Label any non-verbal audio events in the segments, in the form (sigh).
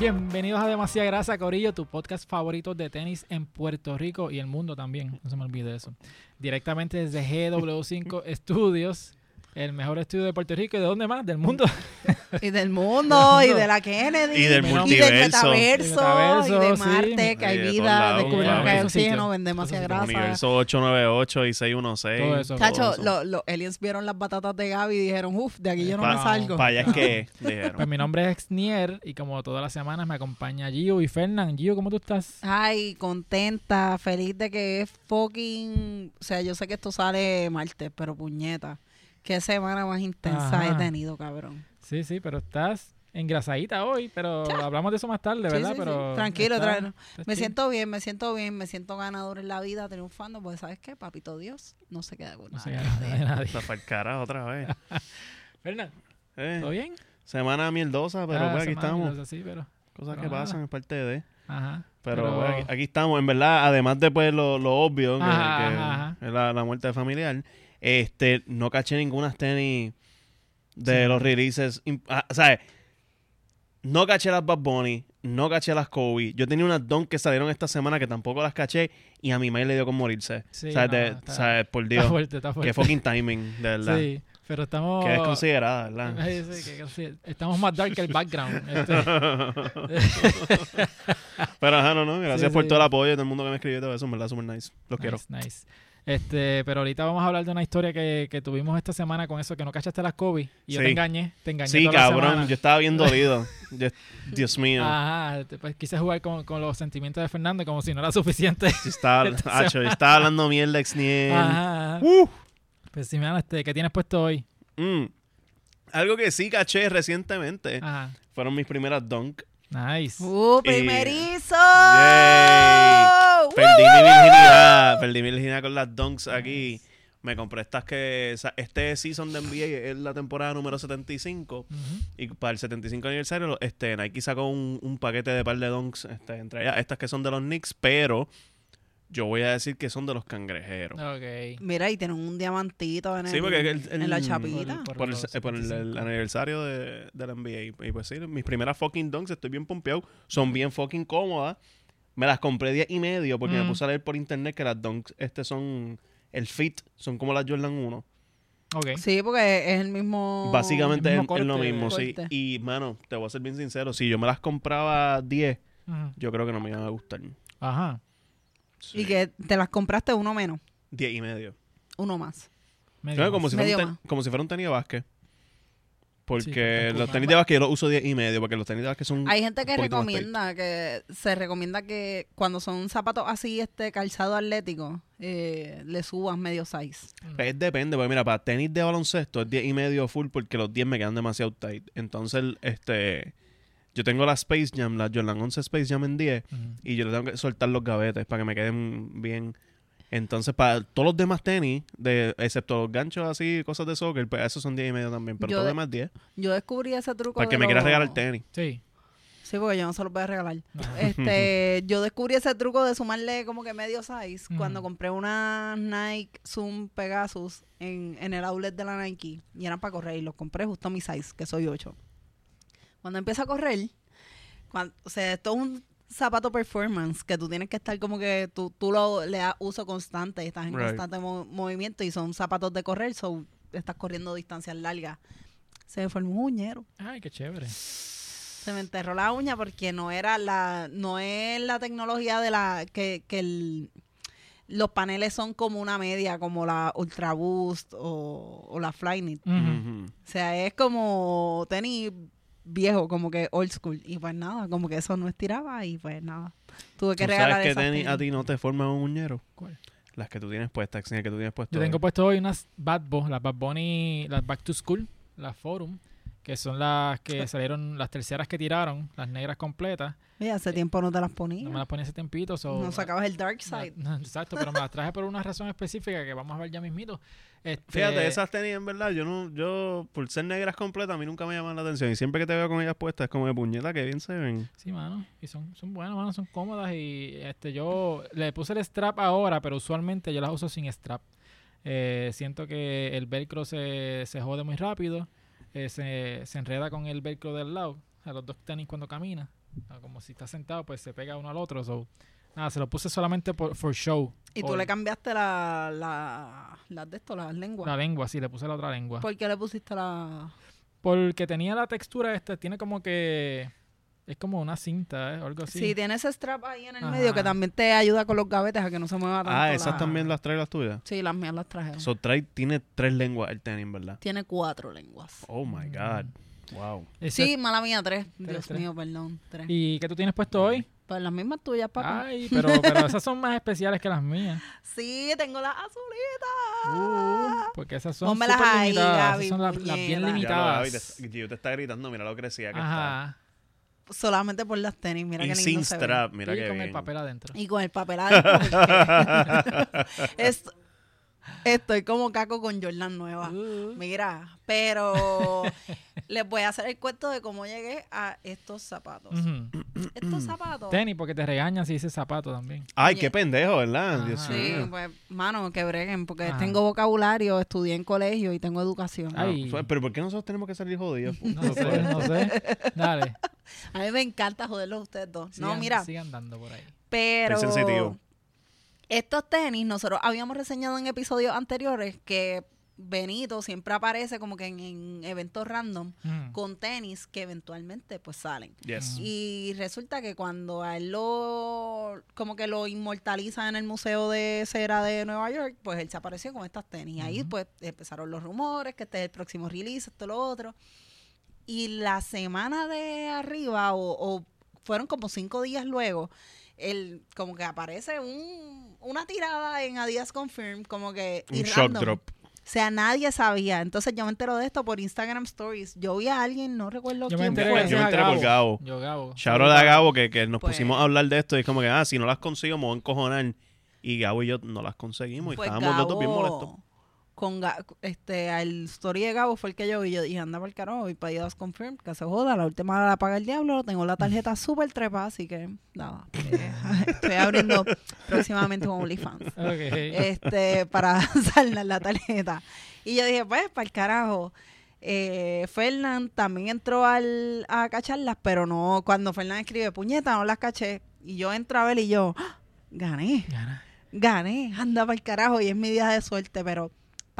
Bienvenidos a Demasiada Grasa, Corillo, tu podcast favorito de tenis en Puerto Rico y el mundo también. No se me olvide eso. Directamente desde GW5 Studios, el mejor estudio de Puerto Rico y de dónde más, del mundo. (laughs) Y del (laughs) mundo, y de la Kennedy, Y del y multiverso. del metaverso, Metaverso, y de sí. Marte, que hay Y de vida, descubrimos que hay oxígeno, ven demasiada Esos grasa. Universo 898 y 616. Todo eso. Chacho, eso. lo- los aliens vieron las batatas de Gaby y dijeron, uff, de aquí yo no Pa- me salgo. Para allá es que (laughs) Pues mi nombre es Exnier y como todas las semanas me acompaña Gio y Fernán. Gio, ¿cómo tú estás? Ay, contenta, feliz de que es fucking... O sea, yo sé que esto sale martes, pero puñeta. Qué semana más intensa Ajá. he tenido, cabrón. Sí, sí, pero estás engrasadita hoy, pero hablamos de eso más tarde, Sí, ¿verdad? sí, sí. pero Tranquilo, está- tra- está Me siento bien, me siento bien, me siento ganador en la vida, triunfando, porque ¿sabes qué? Papito Dios no se queda con No nada. se gana de nadie. Está para el carajo otra vez. (laughs) Fernán, Eh, ¿todo bien? semana mierdosa, pero Ah, pues aquí semana, estamos. cosas así, pero... Cosas pero que nada. pasan, es parte de. Ajá. Pero, pues, aquí, aquí estamos, en verdad, además de pues, lo, lo obvio, que, Ajá, que ajá, ajá. es la, la muerte familiar, este, no caché ninguna tenis de Sí. los releases. ah, ¿Sabes? No caché las Bad Bunny, no caché las Kobe. Yo tenía unas Don que salieron esta semana que tampoco las caché y a mi mail le dio con morirse. Sí, ¿Sabes? no, De- está- ¿sabes? Por Está Dios. fuerte, está fuerte. Qué fucking timing, de verdad. Sí, pero estamos... Que es considerada, ¿verdad? (laughs) Ay, sí, que- sí, estamos más dark que el background. este. (laughs) Pero ajá, no, no. Gracias Sí, por sí. todo el apoyo de todo el mundo que me escribió y todo eso. En verdad, super nice. Los quiero. Nice. Este, pero ahorita vamos a hablar de una historia que, que tuvimos esta semana con eso, que no cachaste las Kobe. Y yo Sí. te engañé, te engañé Sí, toda cabrón. Yo estaba bien dolido. (laughs) Yo- Dios mío. Ajá, pues quise jugar con, con los sentimientos de Fernando como si no era suficiente. Yo estaba, (laughs) Acho, estaba hablando mierda, exniel. Ajá. ajá. Uh. Pues sí, este, ¿qué tienes puesto hoy? Mm. Algo que sí caché recientemente Ajá. fueron mis primeras dunk. Nice. ¡Uh, Y- primerizo! Yay. ¡Uh! Perdí mi virginidad. Perdí mi virginidad con las dunks aquí. Me compré estas que... o sea, Este season de NBA es la temporada número 75. Ujú. Y para el 75 aniversario, este, Nike sacó un, un paquete de par de donks, este, entre ellas estas que son de los Knicks, pero yo voy a decir que son de los cangrejeros. Ok. Mira, y tienen un diamantito en, Sí, el- porque el- el- en la chapita. por- Por el, los por el- el 75. aniversario de, de la NBA. Y pues sí, mis primeras fucking donks, estoy bien pompeado. Son bien fucking cómodas. Me las compré 10 y medio porque Mm. me puse a leer por internet que las donks este son el fit, son como las Jordan 1. Ok. Sí, porque es el mismo... Básicamente el es, lo corte, mismo, sí. Y, mano, te voy a ser bien sincero, si yo me las compraba 10, Ujú. yo creo que no me iban a gustar. Ajá. Y que te las compraste uno menos, 10 y medio. uno más. Medio Claro, como, más. si fuera un Medio ten- más. como si fuera un tenis de básquet. Porque los tenis de básquet yo los uso 10 y medio, porque los tenis de básquet son... Hay gente que un poquito más recomienda, que se recomienda que cuando son zapatos así, este calzado atlético, eh, le subas medio size. Es depende, porque mira, para tenis de baloncesto es 10 y medio full porque los 10 me quedan demasiado tight. Entonces, este... Yo tengo la Space Jam, la Jordan 11 Space Jam en 10, Ujú. y yo le tengo que soltar los gavetes para que me queden bien. Entonces, para todos los demás tenis, de, excepto los ganchos así, cosas de soccer, pues esos son 10 y medio también. Pero Yo todos los demás 10. Yo descubrí ese truco Para que me quieras regalar tenis. Sí. Sí, porque yo no se los voy a regalar. No. (laughs) Este, yo descubrí ese truco de sumarle como que medio size cuando compré una Nike Zoom Pegasus en, en el outlet de la Nike y eran para correr y los compré justo a mi size, que soy 8. Cuando empiezo a correr, o sea, esto es un zapato performance que tú tienes que estar como que tú, tú lo, le das uso constante, estás en Right. constante mo- movimiento y son zapatos de correr, so estás corriendo distancias largas. Se me formó un uñero Ay, qué chévere. se me enterró la uña porque no era la no es la tecnología de la que, que el- los paneles son como una media como la Ultra Boost o, o la Flyknit o sea es como tenis viejo como que old school y pues nada como que eso no estiraba y pues nada tuve que ¿Tú regalar sabes que tenis a ti no te forman un uñero? ¿Cuál? Las que tú tienes puestas, Axel, que tú tienes puesto. Yo ahí. tengo puesto hoy unas Bad Bo, las Bad Bunny, las Back to School, las Forum, que son las que salieron, las terceras que tiraron, las negras completas. Oye, hace tiempo no te las ponía No me las ponía hace tiempito. so- no sacabas el dark side No, (laughs) exacto, pero me las traje por una razón específica que vamos a ver ya mismito. Este, Fíjate, esas tenis en verdad, yo no, yo, por ser negras completas, a mí nunca me llaman la atención. Y siempre que te veo con ellas puestas, es como de puñeta, que bien se ven. Sí, mano. Y son, son buenas, mano. Son cómodas. Y este yo le puse el strap ahora, pero usualmente yo las uso sin strap. Eh, siento que el velcro se, se jode muy rápido. Eh, se, se enreda con el velcro del lado. A los dos tenis cuando camina. Ah, Como si está sentado, pues se pega uno al otro. So, nada, se lo puse solamente por for show. Y tú le cambiaste la, la, las de esto, las lenguas. La lengua, sí, le puse la otra lengua. ¿Por qué le pusiste la...? Porque tenía la textura esta, tiene como que... Es como una cinta, ¿eh? O algo así. Sí, tiene ese strap ahí en el Ajá. medio que también te ayuda con los gavetes a que no se mueva tanto. Ah, esas la- también las trae las tuyas. Sí, las mías las traje. So, trae, tiene tres lenguas el tenis, ¿verdad? Tiene cuatro lenguas. Oh my God. Wow. Sí, mala mía, tres. Dios tres. mío, perdón, tres. ¿Y qué tú tienes puesto hoy? Pues las mismas tuyas, papá. Ay, pero, pero esas son más especiales que las mías. (laughs) Sí, tengo las azulitas. Uh, porque esas son Pónmelas ahí, limitadas. Gaby, esas son las, las bien limitadas. Gaby, te, está gritando, mira lo crecía que Ajá. Solamente por las tenis, mira Y lindo sin se ve. strap, mira y qué con bien. el papel adentro. Y con el papel adentro. (laughs) (laughs) es- estoy como caco con Jordan nueva. Uh. Mira, pero (laughs) les voy a hacer el cuento de cómo llegué a estos zapatos. Ujú. Estos zapatos. Tenis, porque te regañan si dices zapato también. Ay, Oye. qué pendejo, ¿verdad? Dios Sí, mío. pues, mano, que breguen, porque Ajá. tengo vocabulario, estudié en colegio y tengo educación. Ah, Ay. fue- pero ¿por qué nosotros tenemos que salir jodidos? (laughs) No sé, no sé. Dale. (laughs) A mí me encanta joderlos a ustedes dos. no, mira, Sigan dando por ahí. pero Estoy sensitivo. Estos tenis, nosotros habíamos reseñado en episodios anteriores que Benito siempre aparece como que en, en eventos random Mm. con tenis que eventualmente pues salen. Yes. Y resulta que cuando a él lo, como que lo inmortaliza en el Museo de Cera de Nueva York, pues él se apareció con estas tenis. Y ahí pues empezaron los rumores, que este es el próximo release, esto, lo otro. Y la semana de arriba, o, o fueron como cinco días luego, él como que aparece un, una tirada en Adidas Confirm, como que... Un shock random. drop. O sea, nadie sabía. Entonces yo me entero de esto por Instagram Stories. Yo vi a alguien, no recuerdo Yo me quién enteré fue. Yo me enteré por Gabo. Yo, Gabo. Shout out a Gabo que, que nos Pues- pusimos a hablar de esto y es como que, ah, si no las consigo me voy a encojonar. Y Gabo y yo no las conseguimos y Pues estábamos los dos bien Gabo, molestos. Con este, al story de Gabo fue el que yo vi. Yo dije, anda para el carajo, y para Dios confirm, que se joda. La última hora la paga el diablo. Tengo la tarjeta (laughs) súper trepa, así que nada. (laughs) eh, estoy abriendo próximamente un OnlyFans. (laughs) Este, para saldar la tarjeta. Y yo dije, pues, para el carajo. Eh, Fernán también entró al, a cacharlas, pero no, cuando Fernán escribe, puñeta, no las caché. Y yo entro a ver y yo, ¡ah! gané Gana. gané, anda para el carajo y es mi día de suerte, pero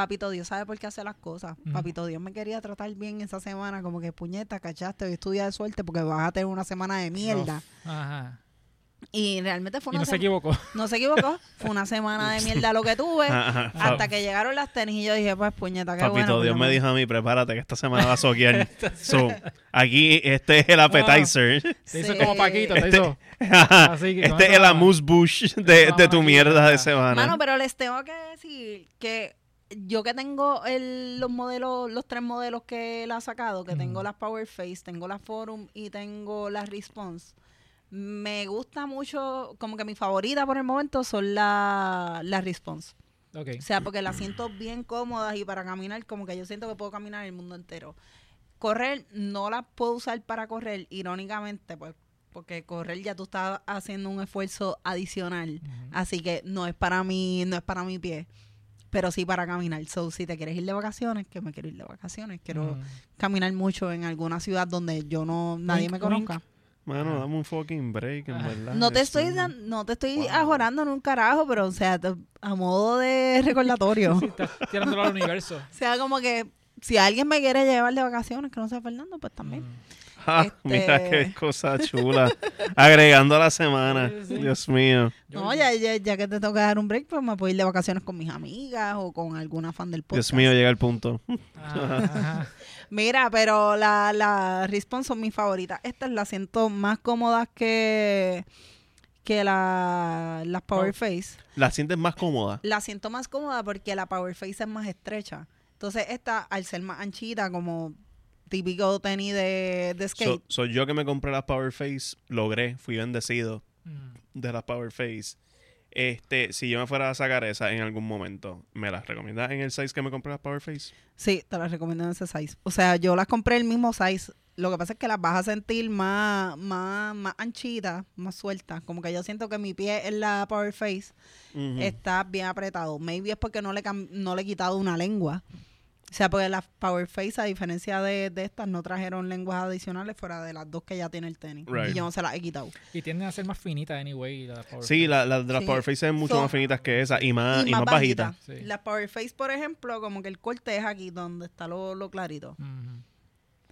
Papito Dios sabe por qué hace las cosas. Papito Dios me quería tratar bien esa semana, como que puñeta, cachaste, hoy es tu día de suerte porque vas a tener una semana de mierda. Ajá. Y realmente fue Y una no se equivocó. (laughs) No se equivocó, fue una semana de mierda lo que tuve. (laughs) Hasta que llegaron las tenis y yo dije, pues puñeta, qué Papito, bueno. Dios me dijo a mí, prepárate que esta semana va a soquear. (laughs) so, aquí este es el appetizer. Te hizo Sí. como Paquito, te Este- hizo. Ajá. Así que este es el amuse bush de, tu mierda de semana. Mano, pero les tengo que decir que yo que tengo el, los modelos, los tres modelos que él ha sacado, que tengo las Power Face, tengo la Forum y tengo las Response, me gusta mucho, como que mi favorita por el momento son las la Response. O sea, porque las siento bien cómodas y para caminar, como que yo siento que puedo caminar el mundo entero. Correr, no las puedo usar para correr, irónicamente, pues, porque correr ya tú estás haciendo un esfuerzo adicional. Así que no es para mí, no es para mi pie, pero sí para caminar. So, si te quieres ir de vacaciones, que me quiero ir de vacaciones, quiero caminar mucho en alguna ciudad donde yo no, nadie Wink, me conozca. Mano, dame un fucking break, en Ah. verdad. No te estoy dan- no te estoy Wow. ajorando en un carajo, pero o sea, te- a modo de (laughs) recordatorio. Sí, estás tirándolo al universo. (laughs) O sea, como que si alguien me quiere llevar de vacaciones, que no sea Fernando, pues también. Mm. Ah, Este- Mira qué cosa chula. Agregando a la semana. Sí, sí. Dios mío. No, ya, ya, ya que te tengo que dar un break, pues me puedo ir de vacaciones con mis amigas o con alguna fan del podcast. Dios mío, llega el punto. Ajá. (laughs) Mira, pero la, la Response son mis favoritas. Estas las siento más cómodas que, que la, las Power Oh. Face. ¿La sientes más cómoda? La siento más cómoda porque la Power Face es más estrecha. Entonces esta, al ser más anchita, como típico tenis de, de skate, So- soy yo que me compré las Power Face, logré, fui bendecido Mm. de las Power Face. Este, si yo me fuera a sacar esa en algún momento, ¿me las recomiendas en el size que me compré las Power Face? sí, te las recomiendo en ese size. O sea, yo las compré el mismo size. Lo que pasa es que las vas a sentir más, más, más anchitas, más sueltas. Como que yo siento que mi pie en la Power Face está bien apretado. Maybe es porque no le, no le he quitado una lengua. O sea, porque las Power Face, a diferencia de, de estas, no trajeron lenguas adicionales fuera de las dos que ya tiene el tenis. Right. Y yo no se las he quitado. Y tienden a ser más finitas, anyway. La Power Sí, la, la de las Sí. Power Face son mucho más finitas que esa y más, y más bajitas. bajitas. Sí. Las Power Face, por ejemplo, como que el corte es aquí donde está lo, lo clarito. Ujú.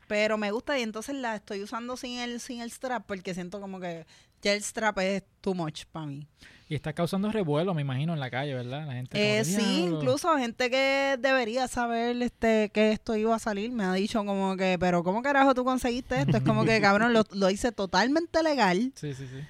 Pero me gusta y entonces la estoy usando sin el, sin el strap porque siento como que ya el strap es too much para mí. Y está causando revuelo, me imagino, en la calle, ¿verdad? La gente. Eh, sí, incluso gente que debería saber este que esto iba a salir me ha dicho como que, pero ¿cómo carajo tú conseguiste esto? Es como que, (laughs) cabrón, lo, lo hice totalmente legal. Sí, sí, sí.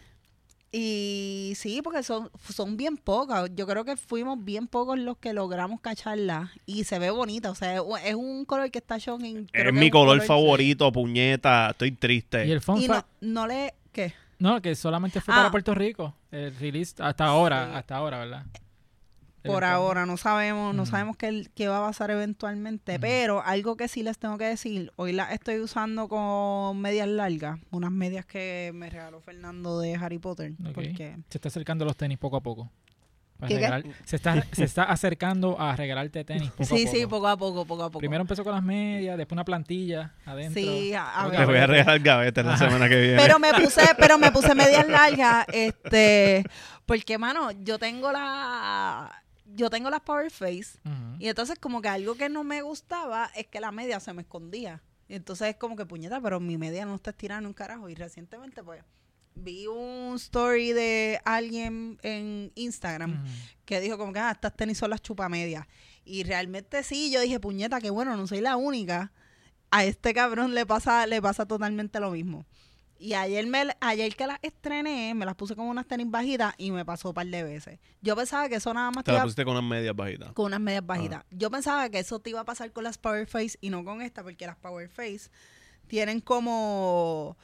Y sí, porque son, son bien pocas. Yo creo que fuimos bien pocos los que logramos cacharla. Y se ve bonita. O sea, es un- es un color que está shocking. creo Es mi color favorito, puñeta. Estoy triste. Y el fun Y no, le... ¿Qué? no, que solamente fue Ah. para Puerto Rico. El release hasta ahora, Sí. hasta ahora, ¿verdad? Por ahora no sabemos, no sabemos qué, qué va a pasar eventualmente, pero algo que sí les tengo que decir, hoy las estoy usando con medias largas, unas medias que me regaló Fernando de Harry Potter, porque Se está acercando los tenis poco a poco. Se, está, (laughs) se está acercando a regalarte tenis poco sí, a sí, poco. poco a poco, poco a poco. Primero empezó con las medias, después una plantilla adentro. sí, a, que Te ver. voy a regalar gavetas la Ajá. semana que viene. Pero me puse, (laughs) pero me puse medias largas, este, porque mano, yo tengo la, yo tengo las Power Face. Y entonces como que algo que no me gustaba es que la media se me escondía. Y entonces es como que puñeta, pero mi media no está estirada un carajo. Y recientemente pues vi un story de alguien en Instagram que dijo como que ah, estas tenis son las chupamedias. Y realmente sí, yo dije, puñeta, que bueno, no soy la única. A este cabrón le pasa, le pasa totalmente lo mismo. Y ayer, me, ayer que las estrené, me las puse con unas tenis bajitas y me pasó un par de veces. Yo pensaba que eso nada más Te te la iba- pusiste con unas medias bajitas. con unas medias bajitas. Yo pensaba que eso te iba a pasar con las Power Face y no con esta, porque las Power Face tienen como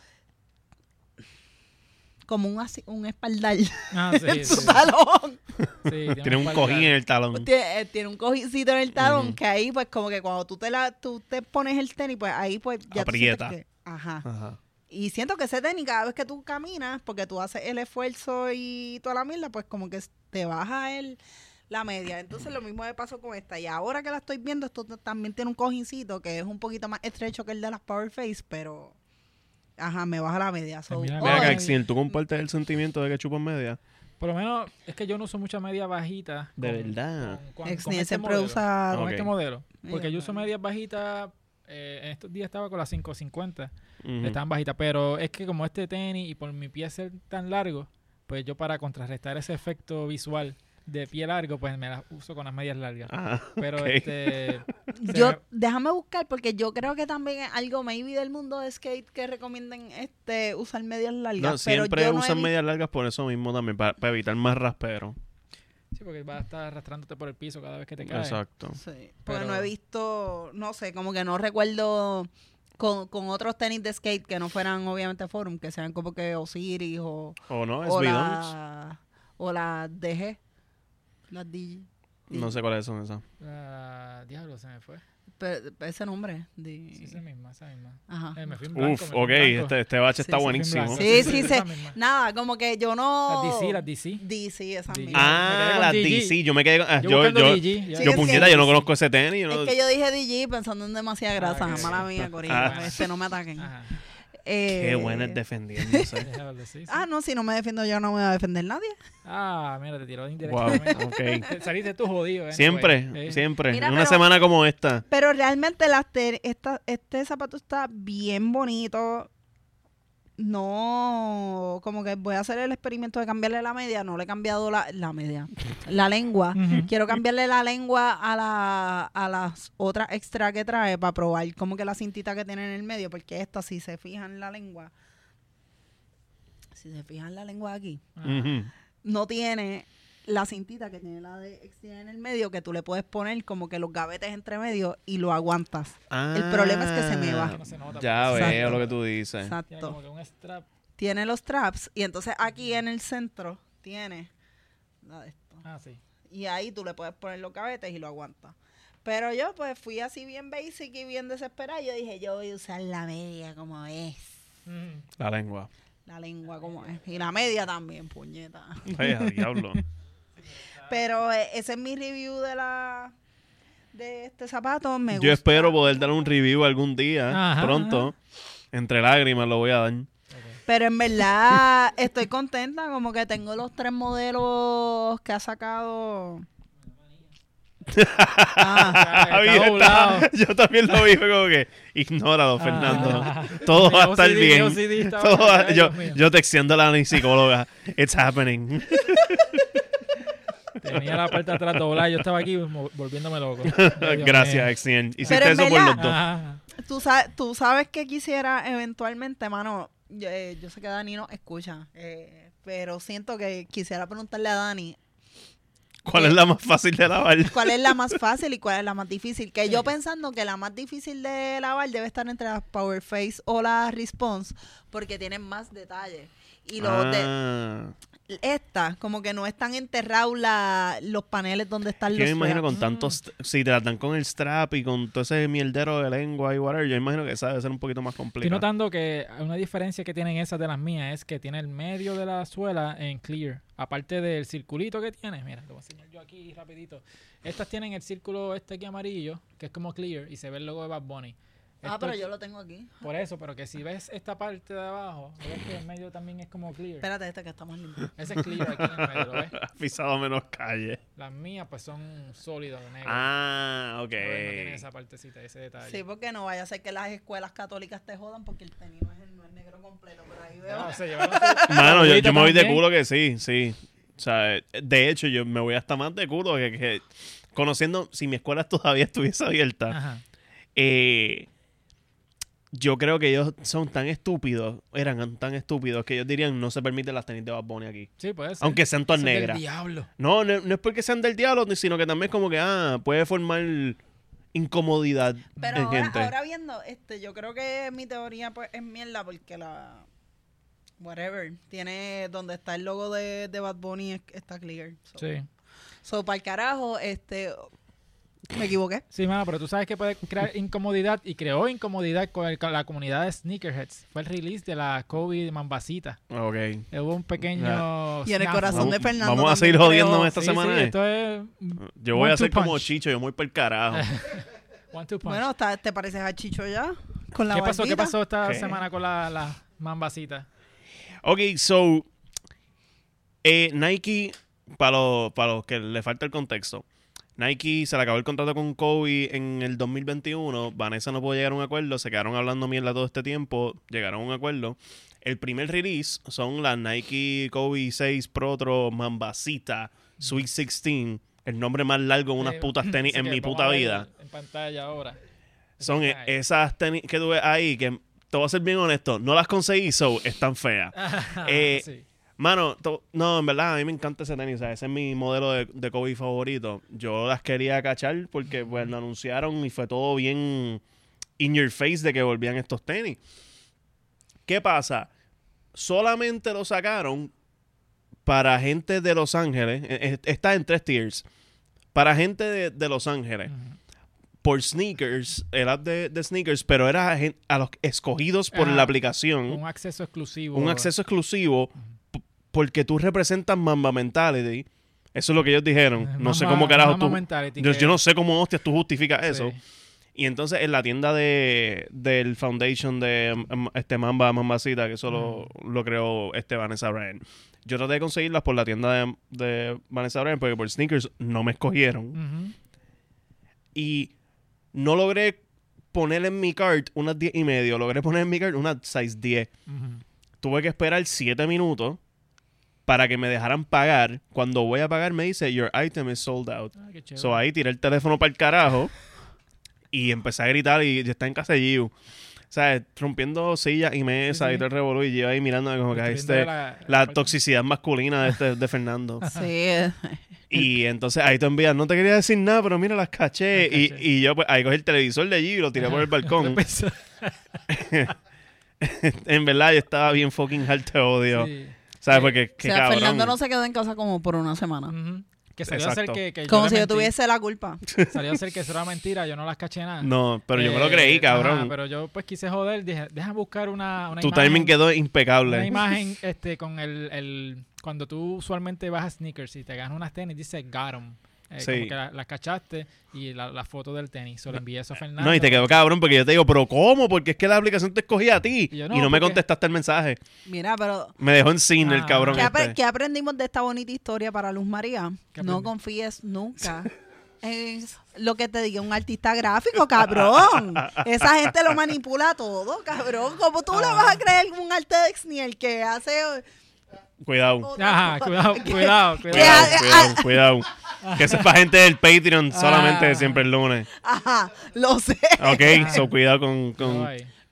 como un, asi- un espaldar Ah, (laughs) sí, en su sí. talón. Sí, Tiene un cojín en el talón. tiene, eh, tiene un cojincito en el talón que ahí pues como que cuando tú te la tú te pones el tenis pues ahí pues ya tú Aprieta. que- ajá. Ajá. Y siento que ese tenis cada vez que tú caminas, porque tú haces el esfuerzo y toda la mierda, pues como que te baja el, la media. Entonces lo mismo me pasó con esta. Y ahora que la estoy viendo, esto también tiene un cojincito que es un poquito más estrecho que el de las Power Face, pero... Ajá, me baja la media. So, mira, ¿tú compartes el sentimiento de que chupas media? Por lo menos es que yo no uso mucha media bajita. De verdad. Con, con- Ex- con ni este siempre modelo. usa... Con este modelo. Porque yo uso medias bajitas. Eh, en estos días estaba con las 550. Ujú. Estaban bajitas. Pero es que como este tenis y por mi pie ser tan largo, pues yo para contrarrestar ese efecto visual de pie largo, pues me las uso con las medias largas. Ah, Pero este. (laughs) Yo, me- déjame buscar porque yo creo que también es algo maybe del mundo de skate que recomienden este usar medias largas. No, pero siempre yo no he usan medias largas por eso mismo también, para, para evitar más raspero. Sí, porque vas a estar arrastrándote por el piso cada vez que te caes. Exacto. Sí, porque Pero- no he visto, no sé, como que no recuerdo con, con otros tenis de skate que no fueran obviamente Forum, que sean como que Osiris o, ¿O no? ¿Es o la o la DG, las DJ. No sé cuáles son esas. Ah, diablo, se me fue. Pe- pe- ese nombre. de- Sí, esa misma, esa misma. Ajá. Eh, me fui en blanco. Uf, me fui en ok, blanco. este, este bache Sí, está fui buenísimo. Sí, sí, esa sí. misma. Nada, como que yo no... Las DC, las DC. DC, esas DG. mismas. Ah, las DG. DC. Yo me quedé con... ah, Yo, yo, yo, DG, ya. Sí, yo es puñeta, que- yo no conozco ese tenis. yo no- Es que yo dije DJ pensando en demasiada grasa, Ah, mala mía. Ah. Este, no me ataquen. Ajá. Eh, Qué buena es defendiéndose. (laughs) Ah, no, si no me defiendo yo no me va a defender nadie. Ah, mira, te tiró wow, indirectamente. ok. (laughs) Saliste tú jodido, eh. Siempre. Eh, siempre. Mira, en una pero- semana como esta. Pero realmente las te- esta, este zapato está bien bonito. No, como que voy a hacer el experimento de cambiarle la media. No le he cambiado la, la media, la lengua. Quiero cambiarle la lengua a, la, a las otras extra que trae para probar como que la cintita que tiene en el medio. Porque esta, si se fijan en la lengua, si se fijan en la lengua aquí, no tiene la cintita que tiene la de extra en el medio que tú le puedes poner como que los gavetes entre medio y lo aguantas. El problema es que se me va. No se nota, Ya veo Exacto. lo que tú dices. Tiene Exacto. como que un strap. Tiene los traps y entonces aquí en el centro tiene la de esto. Ah, sí. Y ahí tú le puedes poner los gavetes y lo aguantas. Pero yo pues fui así bien basic y bien desesperada. Yo dije, yo voy a usar la media como es. La lengua. La lengua como es. Y la media también, puñeta. Ay, diablo. (laughs) Pero eh, ese es mi review de la de este zapato me gusta. Yo espero poder dar un review algún día, Ajá, pronto. Entre lágrimas lo voy a dar. Pero en verdad (laughs) estoy contenta, como que tengo los tres modelos que ha sacado. (laughs) Ah, Está. (laughs) Yo también lo vi, como que ignóralo, Fernando. Ah. Todo va a estar OCD, bien. mi OCD está- Todo va- ay, yo, texteando a la psicóloga. It's happening. Tenía la parte de atrás doblada yo estaba aquí volviéndome loco. (laughs) Dios Gracias. Exien. Hiciste Pero en eso por verdad- los dos. Ajá. ¿Tú, sabes, tú sabes que quisiera eventualmente, mano. Yo, eh, yo sé que Dani no escucha, eh, pero siento que quisiera preguntarle a Dani ¿Cuál es la más fácil de lavar? (laughs) cuál es la más fácil y cuál es la más difícil. Que yo pensando que la más difícil de lavar debe estar entre la Power Face o la Response, porque tienen más detalles. Y los de Ah, esta, como que no están enterrados la- los paneles donde están yo los me imagino con tantos... Si te la dan con el strap y con todo ese mierdero de lengua y whatever, yo imagino que esa debe ser un poquito más Estoy complicado. notando que una diferencia que tienen esas de las mías es que tiene el medio de la suela en clear. Aparte del circulito que tiene, mira, lo voy a enseñar yo aquí rapidito. Estas tienen el círculo este aquí amarillo, que es como clear, y se ve el logo de Bad Bunny. Ah, Esto- pero yo lo tengo aquí. Por eso, pero que si ves esta parte de abajo, ves que el medio también es como clear. Espérate, este que está más limpio. Ese es clear aquí en el medio, ¿lo ves? Has (laughs) pisado menos calle. Las mías pues son sólidos, negros. Ah, ok. No tiene esa partecita, ese detalle. Sí, porque no vaya a ser que las escuelas católicas te jodan porque el tenis no es, no es negro completo, pero ahí veo. No, se llevaron su- (laughs) Mano, yo, me voy de culo que sí, sí. O sea, de hecho, yo me voy hasta más de culo que, que conociendo, si mi escuela todavía estuviese abierta, Ajá. eh, yo creo que ellos son tan estúpidos, eran tan estúpidos que ellos dirían no se permiten las tenis de Bad Bunny aquí. Sí, puede ser. Aunque sean todas del negras. diablo. No, no, no es porque sean del diablo, sino que también es como que, ah, puede formar incomodidad Pero en ahora, gente. ahora viendo, este, yo creo que mi teoría pues es mierda porque la whatever tiene donde está el logo de, de Bad Bunny es- está clear. So, Sí. so para el carajo, este me equivoqué. Sí, mano, pero tú sabes que puede crear incomodidad y creó incomodidad con, el- con la comunidad de sneakerheads. Fue el release de la Kobe Mambasita. Ok. Hubo un pequeño. Y en el corazón de Fernando. vamos a seguir jodiéndome esta Sí, semana. sí, eh. esto es Yo voy a ser como. Chicho, yo muy por el carajo. (laughs) one two punch. Bueno, ¿te pareces a Chicho ya? Con la ¿Qué pasó, ¿Qué pasó esta ¿Qué? semana con la, la Mambasita? Ok, so eh, Nike, para los para los que le falta el contexto, Nike se le acabó el contrato con Kobe en el 2021. Vanessa no pudo llegar a un acuerdo, se quedaron hablando mierda todo este tiempo, llegaron a un acuerdo. El primer release son las Nike Kobe 6 Pro Tro Mambasita Sweet 16, el nombre más largo de unas putas tenis en mi puta vida. En pantalla ahora. Son Ay. esas tenis que tú ves ahí que te voy a ser bien honesto, no las conseguí, so están feas. (laughs) Eh, sí. Mano, to- no, en verdad, a mí me encanta ese tenis. o sea, ese es mi modelo de, de Kobe favorito. Yo las quería cachar porque pues lo anunciaron y fue todo bien in your face de que volvían estos tenis. ¿Qué pasa? Solamente lo sacaron para gente de Los Ángeles. eh, eh, Está en tres tiers. Para gente de, de Los Ángeles. Por sneakers, el app de, de sneakers, pero era a, los escogidos por la aplicación Un acceso exclusivo. un acceso exclusivo porque tú representas Mamba Mentality. Eso es lo que ellos dijeron. No sé cómo carajo tú. Yo, yo no sé cómo hostias tú justificas eso. Y entonces en la tienda de del Foundation de mm, este Mamba Mambacita, que eso lo, lo creó este Vanessa Bryan. Yo traté de conseguirlas por la tienda de, de Vanessa Bryan porque por sneakers no me escogieron. Y no logré poner en mi cart unas 10 y medio. Logré poner en mi cart unas 6 10. Ujú. tuve que esperar 7 minutos para que me dejaran pagar. Cuando voy a pagar me dice, your item is sold out. Ah. So ahí tiré el teléfono para el carajo y empecé a gritar y ya está en casa de Giu. O sea, rompiendo sillas y mesas Sí, sí. y todo el revolú y yo ahí mirando como que este, la- la, la parte- toxicidad masculina de, este, de Fernando. (laughs) Sí. y entonces ahí te envías, no te quería decir nada, pero mira, las caché. Las y, caché. y yo pues ahí cogí el televisor de Giu y lo tiré por el balcón. (laughs) Empezó- (laughs) en verdad yo estaba bien fucking hard te odio. Sí. ¿Sabes? Sí. Porque O qué sea, cabrón. Fernando no se quedó en casa como por una semana. Ujú. Que salió a ser Exacto. que, que Como si yo tuviese la culpa. (laughs) Salió a ser que eso era mentira, yo no las caché nada. No, pero yo me lo Eh, creí, ajá, cabrón. pero yo pues quise joder, dije, deja buscar una, una tu imagen. timing quedó Una impecable. imagen (laughs) este, con el, el... Cuando tú usualmente vas a sneakers y te ganas unas tenis, dice got 'em. Eh, Sí. Como que la- las cachaste y la, la foto del tenis. Se lo envié eso a Fernando. No, y te quedó cabrón porque yo te digo, pero ¿cómo? Porque es que la aplicación te escogía a ti. Y yo, Y, no, me contestaste el mensaje. Mira, pero Me dejó en cine el Ah. cabrón ¿qué, apre- este. qué aprendimos de esta bonita historia para Luz María? ¿Qué No confíes nunca (laughs) en lo que te diga un artista gráfico, cabrón. (laughs) Esa gente lo manipula todo, cabrón. ¿Cómo tú le vas a creer un artex ni el que hace... Cuidado. Ajá, cuidado, cuidado, (laughs) ¿Qué Cuidado, cuidado, cuidado. Que sepa gente del Patreon solamente Ah. siempre el lunes. Ajá, lo sé. Ok, so cuidado con...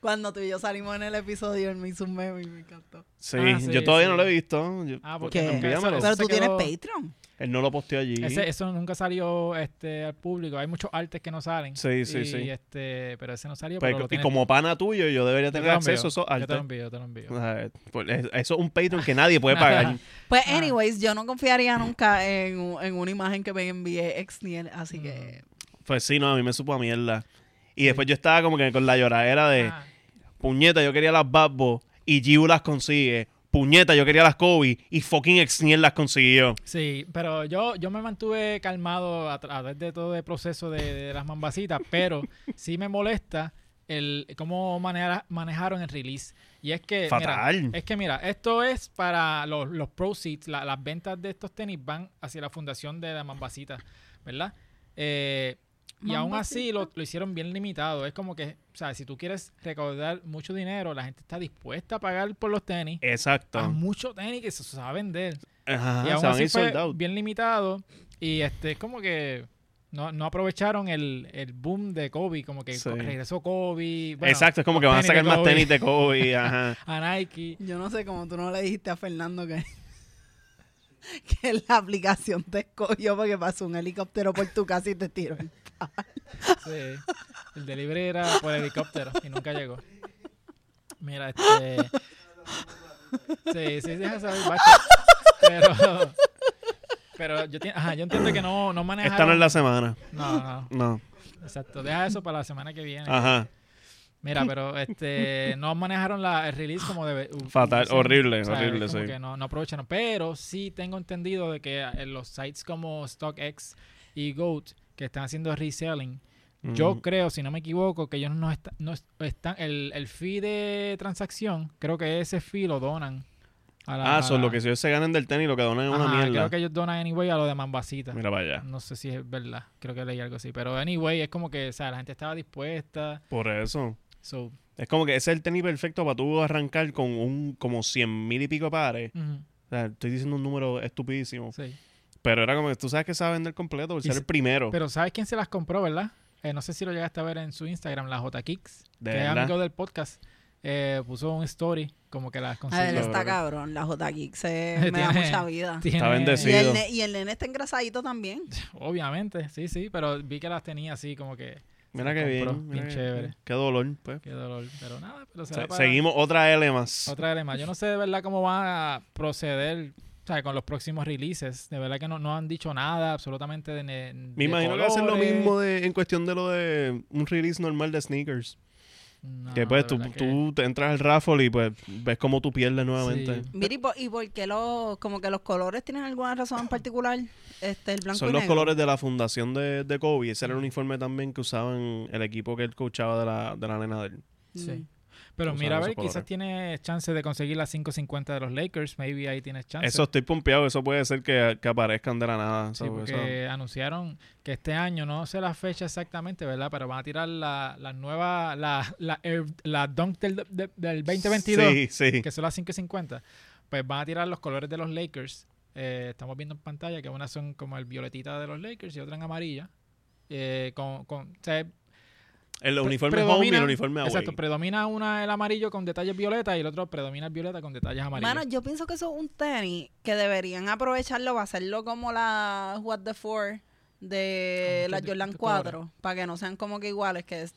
Cuando tú y yo salimos en el episodio, él me hizo un meme y me encantó. Sí, Ah, sí, yo todavía sí. no lo he visto. Yo- Ah, ¿Qué? porque Envíamelo. eso- Pero eso tú se tienes quedó- Patreon. Él no lo posteó allí. Ese- eso nunca salió este, al público. Hay muchos artes que no salen. Sí, sí, y, sí. Este, pero ese no salió. Pues, pero lo y como pana tuyo, yo debería yo te tener acceso a esos envío, Yo te lo artes. envío, yo te lo envío. Pues, eso es un Patreon que nadie puede pagar. (laughs) Pues, anyways, yo no confiaría nunca en, en una imagen que me envié Exniel, así que... Pues sí, no, a mí me supo a mierda. Y después yo estaba como que con la lloradera de Ah, puñeta, yo quería las Babbo y Giu las consigue. Puñeta, yo quería las Kobe y fucking Exniel las consiguió. Sí, pero yo, yo me mantuve calmado a través de todo el proceso de, de las mambacitas, (laughs) pero sí me molesta el cómo manera- manejaron el release. Y es que, mira, Fatal. es que mira, esto es para los, los proceeds, la- las ventas de estos tenis van hacia la fundación de la mambacita, ¿verdad? Eh, y aún así lo, lo hicieron bien limitado. Es como que, o sea, si tú quieres recaudar mucho dinero, la gente está dispuesta a pagar por los tenis. Exacto. Hay mucho tenis que se va a vender Ajá, y se aún así fue bien limitado y este es como que no, no aprovecharon el, el boom de Kobe como que Sí. regresó Kobe bueno, Exacto, es como que van a sacar más tenis de Kobe. Ajá. (laughs) a Nike Yo no sé cómo tú no le dijiste a Fernando que, (laughs) que la aplicación te escogió porque pasó un helicóptero por tu casa y te tiró. sí. el delivery era por helicóptero y nunca llegó mira este sí sí deja saber bacho. pero pero yo, ajá, yo entiendo que no, no manejaron Esta no es la semana. no, no, No. exacto deja eso para la semana que viene Ajá. Mira, (laughs) pero este no manejaron la, el release como debe. u- Fatal, horrible, o sea, horrible, sí. que no, no aprovecharon. Pero sí tengo entendido de que en los sites como StockX y Goat que están haciendo reselling, yo creo, si no me equivoco, que ellos no, está- no est- están. El, el fee de transacción, creo que ese fee lo donan. A la, Ah, a son la- lo que si ellos se ganan del tenis, lo que donan es una mierda. Creo que ellos donan anyway a lo de Mambasita. Mira para allá. No sé si es verdad. Creo que leí algo así. Pero anyway, es como que, o sea, la gente estaba dispuesta. Por eso. So, Es como que ese es el tenis perfecto para tú arrancar con un como cien mil y pico de pares. ujú, O sea, estoy diciendo un número estupidísimo. sí. Pero era como que tú sabes que a vender completo por Y ser se- el primero. Pero ¿sabes quién se las compró, verdad? Eh, no sé si lo llegaste a ver en su Instagram, la J Kicks, ¿De que es amigo del podcast. Eh, puso un story como que las A él consiguió. Lo- está cabrón, la J se (laughs) me da mucha vida. (laughs) Tiene- Está Y bendecido. el, ne- y el nene está engrasadito también. (laughs) Obviamente, sí, sí, pero vi que las tenía así como que Mira se qué bien. mira chévere. Qué dolor, pues. qué dolor. Pero nada, pero Se- para Seguimos otra L más. otra vez más. Yo no sé de verdad cómo van a proceder o sea, con los próximos releases. De verdad que no, no han dicho nada absolutamente de, ne- Me de imagino que va a ser lo colores. mismo de, en cuestión de lo de un release normal de sneakers. No, que pues tú, que- tú te entras al raffle y pues ves cómo tú pierdes nuevamente. Sí. Mira, ¿y por, y por qué los, como que los colores tienen alguna razón en particular? Este, el blanco Son y los negro. colores de la fundación de, de Kobe. Ese era el uniforme también que usaban el equipo que él coachaba de la, de la nena de él. Sí. Mm. Pero mira, a ver, quizás colores. tienes chance de conseguir las 550 de los Lakers. Maybe ahí tienes chance. Eso estoy pompeado. Eso puede ser que, que aparezcan de la nada. Sí, porque eso- anunciaron que este año, no sé la fecha exactamente, ¿verdad? Pero van a tirar la, la nueva, la, la, la Dunk del, de- del 2022, Sí, sí. que son las 550. Pues van a tirar los colores de los Lakers. Eh, estamos viendo en pantalla que unas son como el violetita de los Lakers y otra en amarilla. Eh, con, con, o sea, El pre- uniforme home y el predomina- uniforme away. Exacto, predomina una el amarillo con detalles violeta y el otro predomina el violeta con detalles amarillos. Mano, yo pienso que eso es un tenis que deberían aprovecharlo para hacerlo como la What the Four de la Jordan distintos 4, para que no sean como que iguales, que es,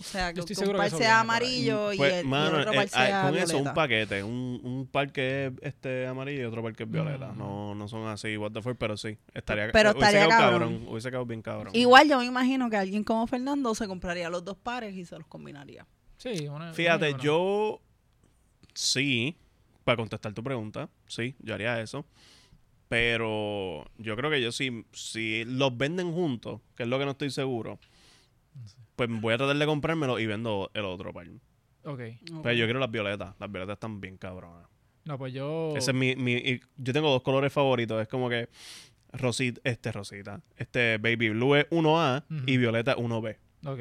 o sea, que, que un que par sea amarillo y, Pues, el, y mano, el otro eh, par ah, sea con eso violeta. un paquete. Un, un par que es este amarillo y otro par que es violeta. Mm. No, no son así, what the fuck, pero sí. Estaría, Pero hubiese estaría quedado cabrón. Hubiese quedado bien cabrón. Igual yo me imagino que alguien como Fernando se compraría los dos pares y se los combinaría. Sí, una- Fíjate, una- yo sí, para contestar tu pregunta, sí, yo haría eso. Pero yo creo que yo sí, si los venden juntos, que es lo que no estoy seguro, pues voy a tratar de comprármelo y vendo el otro par. Ok. Pero yo quiero las violetas. Las violetas están bien cabronas. No, pues yo... Ese es mi, mi yo tengo dos colores favoritos. Es como que rosita, este rosita, este baby blue es 1A y violeta 1B. Ok.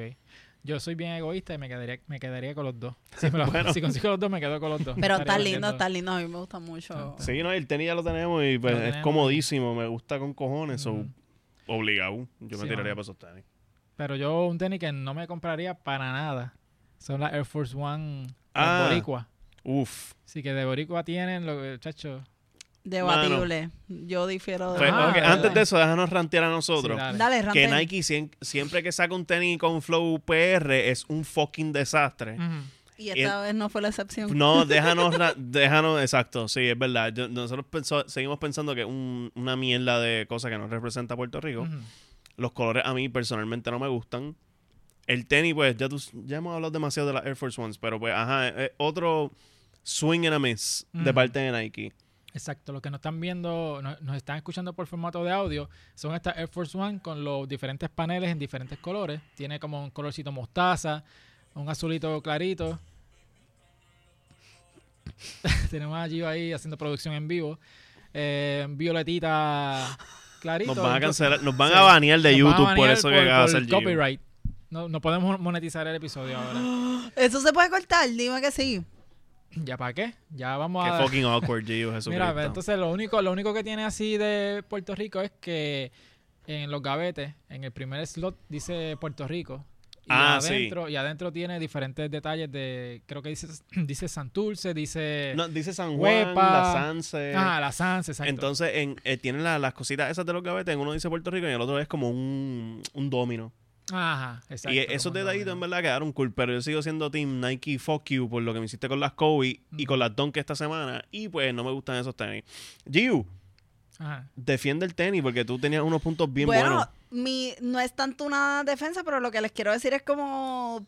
Yo soy bien egoísta y me quedaría, me quedaría con los dos. Si, me lo- (laughs) (laughs) Bueno. si consigo los dos, me quedo con los dos. Pero está lindo, está lindo. A mí me gusta mucho. Está- Sí, no, el tenis ya lo tenemos y pues, Lo es comodísimo. Me gusta con cojones. obligado. Yo me Sí, tiraría para esos tenis. Pero yo un tenis que no me compraría para nada. Son las Air Force One las Ah. Boricua. Uf. Sí que de Boricua tienen, lo que, chacho. Debatible. Yo difiero de Pues, Ah, antes de eso, déjanos rantear a Sí, nosotros. dale. Dale, que. Nike sien- siempre que saca un tenis con Flow PR es un fucking desastre. Y esta y- vez no fue la excepción. No, (laughs) déjanos, déjanos, exacto, sí, es verdad. Yo- nosotros pensó- seguimos pensando que es un- una mierda de cosa que nos representa a Puerto Rico. Los colores a mí personalmente no me gustan. El tenis, pues, ya, tú, ya hemos hablado demasiado de las Air Force Ones, pero pues, ajá, es otro swing and a miss de parte de Nike. Exacto, los que nos están viendo, no- nos, están escuchando por formato de audio, son estas Air Force One con los diferentes paneles en diferentes colores. Tiene como un colorcito mostaza, un azulito clarito. (laughs) Tenemos a Gio ahí haciendo producción en vivo. Eh, violetita clarito. Nos van a cancelar, nos van sí. a banear de nos YouTube por eso que por- acaba de por hacer copyright. No, no podemos monetizar el episodio ahora. (gasps) Eso se puede cortar, dime que sí. ¿Ya para qué? Ya vamos Qué a... fucking (laughs) awkward, Gio. Mira, pues, entonces lo único, lo único que tiene así de Puerto Rico es que en los gavetes, en el primer slot dice Puerto Rico. Y Ah, sí. adentro, y adentro tiene diferentes detalles de, creo que dice, (clears throat) dice Santurce, dice No, dice San Juan, Huepa. la Sanse. ah, la Sans, exacto. Entonces, en, eh, tienen la- las cositas esas de los gavetes. En uno dice Puerto Rico y el otro es como un, un domino. Ajá, exacto. y esos detallitos en verdad quedaron cool. Pero yo sigo siendo Team Nike Fuck You por lo que me hiciste con las Kobe y Ujú. con las Dunk esta semana. Y pues no me gustan esos tenis. Giu, Ajá. defiende el tenis porque tú tenías unos puntos bien bueno, buenos. mi, no es tanto una defensa, pero lo que les quiero decir es como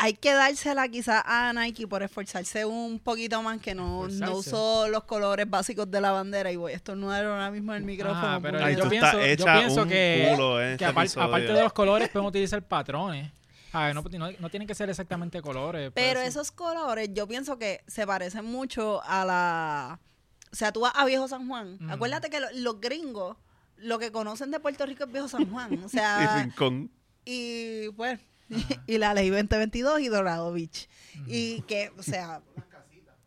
hay que dársela quizás a Nike por esforzarse un poquito más que no, no usó los colores básicos de la bandera y voy a estornudar ahora mismo en el micrófono. Ah, pero yo pienso- yo hecha pienso un que- culo en Que este aparte de los colores, podemos utilizar patrones. A ver, no, no, no tienen que ser exactamente colores. Pero esos colores yo pienso que se parecen mucho a la... O sea, tú vas a Viejo San Juan. Mm. Acuérdate que lo- los gringos lo que conocen de Puerto Rico es Viejo San Juan. O (laughs) Y sea, Rincón. y pues... (laughs) Y la ley 2022 y Dorado Beach. Y que, o sea,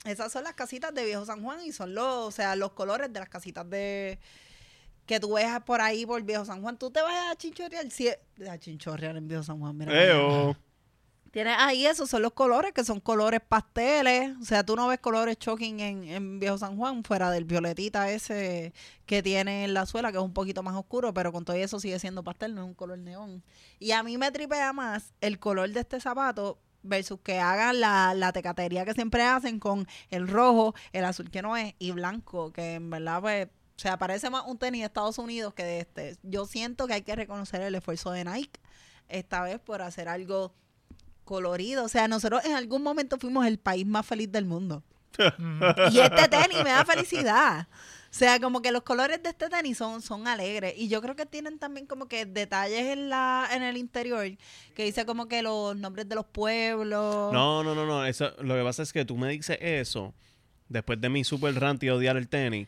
esas son las casitas de Viejo San Juan y son los, o sea, los colores de las casitas de que tú ves por ahí por Viejo San Juan. Tú te vas a chinchorrear, sí, a chinchorrear en Viejo San Juan, mira. Tienes ahí esos son los colores que son colores pasteles. O sea, tú no ves colores shocking en, en Viejo San Juan, fuera del violetita ese que tiene en la suela, que es un poquito más oscuro, pero con todo eso sigue siendo pastel, no es un color neón. Y a mí me tripea más el color de este zapato versus que hagan la, la tecatería que siempre hacen con el rojo, el azul que no es, y blanco, que en verdad, pues, o sea, parece más un tenis de Estados Unidos que de este. Yo siento que hay que reconocer el esfuerzo de Nike esta vez por hacer algo colorido. O sea, nosotros en algún momento fuimos el país más feliz del mundo. Y este tenis me da felicidad. O sea, como que los colores de este tenis son, son alegres. Y yo creo que tienen también como que detalles en la en el interior que dice como que los nombres de los pueblos. No, no, no, no. Eso, lo que pasa es que tú me dices eso después de mi super rant y odiar el tenis.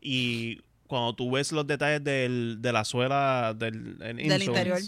Y cuando tú ves los detalles del, de la suela del, el Del insole, interior.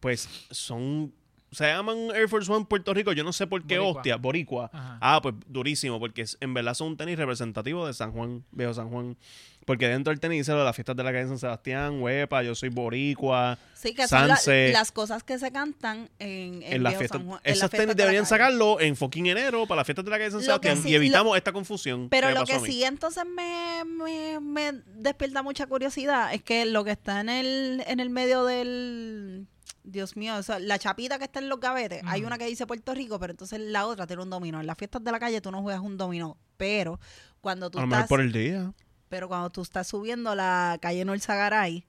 Pues son. Se llaman Air Force One Puerto Rico. Yo no sé por qué Boricua. hostia. Boricua. Ajá. Ah, pues durísimo, porque en verdad son un tenis representativo de San Juan, Viejo San Juan. Porque dentro del tenis dice lo de las fiestas de la calle San Sebastián, Huepa, yo soy Boricua. Sí, que son la- Sanse. las cosas que se cantan en, en En, las Viejo fiestas. San Juan- en las Esos fiestas tenis de la deberían calle. sacarlo en fucking enero para las fiestas de la calle San Lo que Sebastián sí- y evitamos esta confusión. Pero me lo pasó que a mí. sí entonces me, me, me despierta mucha curiosidad es que lo que está en el, en el medio del... Dios mío, o sea, la chapita que está en los gavetes, hay una que dice Puerto Rico, pero entonces la otra tiene un dominó. En las fiestas de la calle tú no juegas un dominó, pero cuando tú A estás... por el día. Pero cuando tú estás subiendo la calle Norzagaray